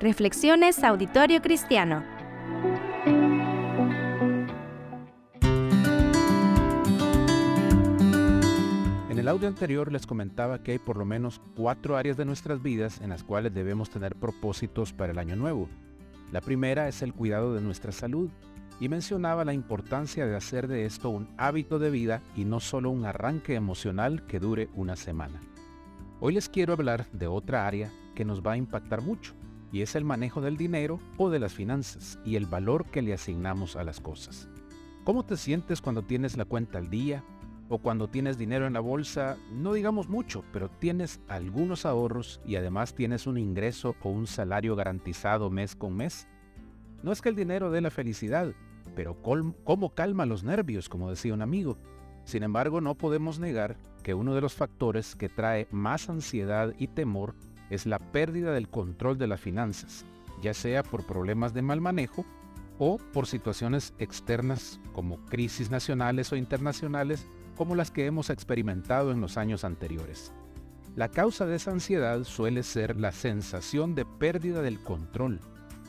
Reflexiones Auditorio Cristiano. En el audio anterior les comentaba que hay por lo menos cuatro áreas de nuestras vidas en las cuales debemos tener propósitos para el año nuevo. La primera es el cuidado de nuestra salud y mencionaba la importancia de hacer de esto un hábito de vida y no solo un arranque emocional que dure una semana. Hoy les quiero hablar de otra área que nos va a impactar mucho y es el manejo del dinero o de las finanzas y el valor que le asignamos a las cosas. ¿Cómo te sientes cuando tienes la cuenta al día o cuando tienes dinero en la bolsa? No digamos mucho, pero tienes algunos ahorros y además tienes un ingreso o un salario garantizado mes con mes. No es que el dinero dé la felicidad, pero ¿cómo calma los nervios, como decía un amigo? Sin embargo, no podemos negar que uno de los factores que trae más ansiedad y temor es la pérdida del control de las finanzas, ya sea por problemas de mal manejo o por situaciones externas como crisis nacionales o internacionales como las que hemos experimentado en los años anteriores. La causa de esa ansiedad suele ser la sensación de pérdida del control,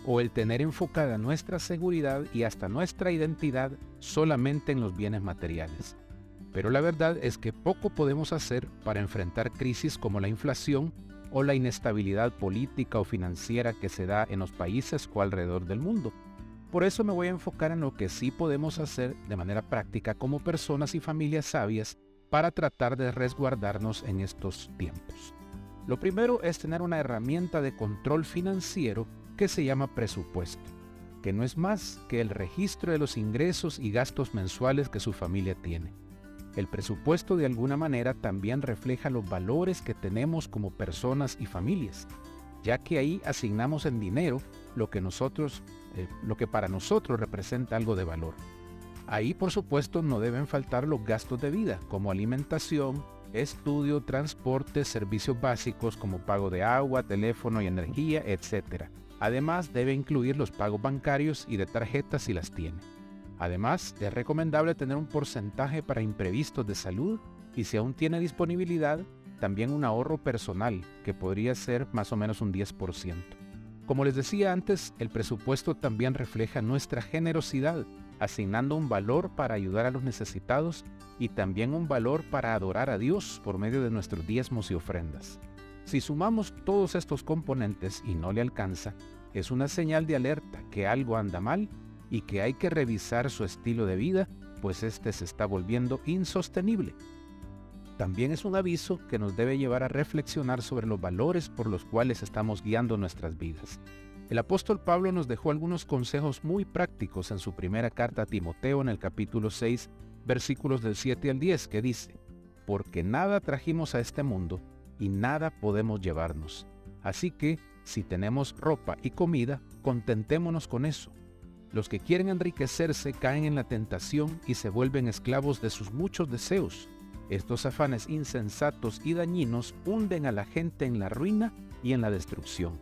o el tener enfocada nuestra seguridad y hasta nuestra identidad solamente en los bienes materiales. Pero la verdad es que poco podemos hacer para enfrentar crisis como la inflación o la inestabilidad política o financiera que se da en los países o alrededor del mundo. Por eso me voy a enfocar en lo que sí podemos hacer de manera práctica como personas y familias sabias para tratar de resguardarnos en estos tiempos. Lo primero es tener una herramienta de control financiero que se llama presupuesto, que no es más que el registro de los ingresos y gastos mensuales que su familia tiene. El presupuesto de alguna manera también refleja los valores que tenemos como personas y familias, ya que ahí asignamos en dinero lo que nosotros, eh, lo que para nosotros representa algo de valor. Ahí por supuesto no deben faltar los gastos de vida, como alimentación, estudio, transporte, servicios básicos como pago de agua, teléfono y energía, etc. Además, debe incluir los pagos bancarios y de tarjetas si las tiene. Además, es recomendable tener un porcentaje para imprevistos de salud y si aún tiene disponibilidad, también un ahorro personal, que podría ser más o menos un 10%. Como les decía antes, el presupuesto también refleja nuestra generosidad, asignando un valor para ayudar a los necesitados y también un valor para adorar a Dios por medio de nuestros diezmos y ofrendas. Si sumamos todos estos componentes y no le alcanza, es una señal de alerta que algo anda mal y que hay que revisar su estilo de vida, pues este se está volviendo insostenible. También es un aviso que nos debe llevar a reflexionar sobre los valores por los cuales estamos guiando nuestras vidas. El apóstol Pablo nos dejó algunos consejos muy prácticos en su primera carta a Timoteo en el capítulo 6, versículos del 7 al 10, que dice, Porque nada trajimos a este mundo, y nada podemos llevarnos. Así que, si tenemos ropa y comida, contentémonos con eso. Los que quieren enriquecerse caen en la tentación y se vuelven esclavos de sus muchos deseos. Estos afanes insensatos y dañinos hunden a la gente en la ruina y en la destrucción,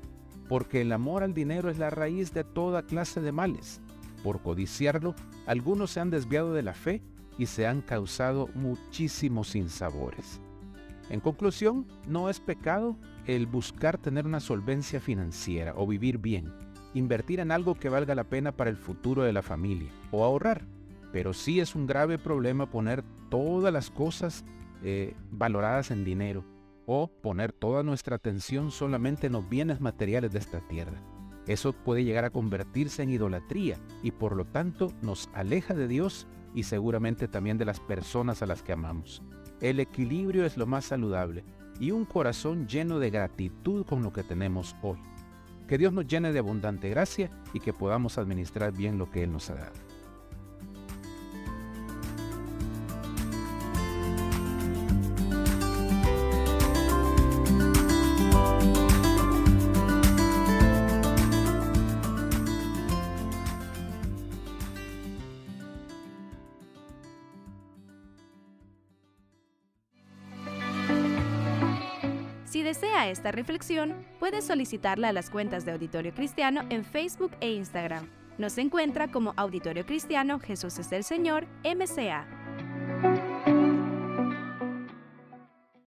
porque el amor al dinero es la raíz de toda clase de males. Por codiciarlo, algunos se han desviado de la fe y se han causado muchísimos sinsabores. En conclusión, no es pecado el buscar tener una solvencia financiera o vivir bien, invertir en algo que valga la pena para el futuro de la familia o ahorrar. Pero sí es un grave problema poner todas las cosas eh, valoradas en dinero o poner toda nuestra atención solamente en los bienes materiales de esta tierra. Eso puede llegar a convertirse en idolatría y por lo tanto nos aleja de Dios y seguramente también de las personas a las que amamos. El equilibrio es lo más saludable y un corazón lleno de gratitud con lo que tenemos hoy. Que Dios nos llene de abundante gracia y que podamos administrar bien lo que Él nos ha dado. Si desea esta reflexión, puede solicitarla a las cuentas de Auditorio Cristiano en Facebook e Instagram. Nos encuentra como Auditorio Cristiano Jesús es el Señor, MCA.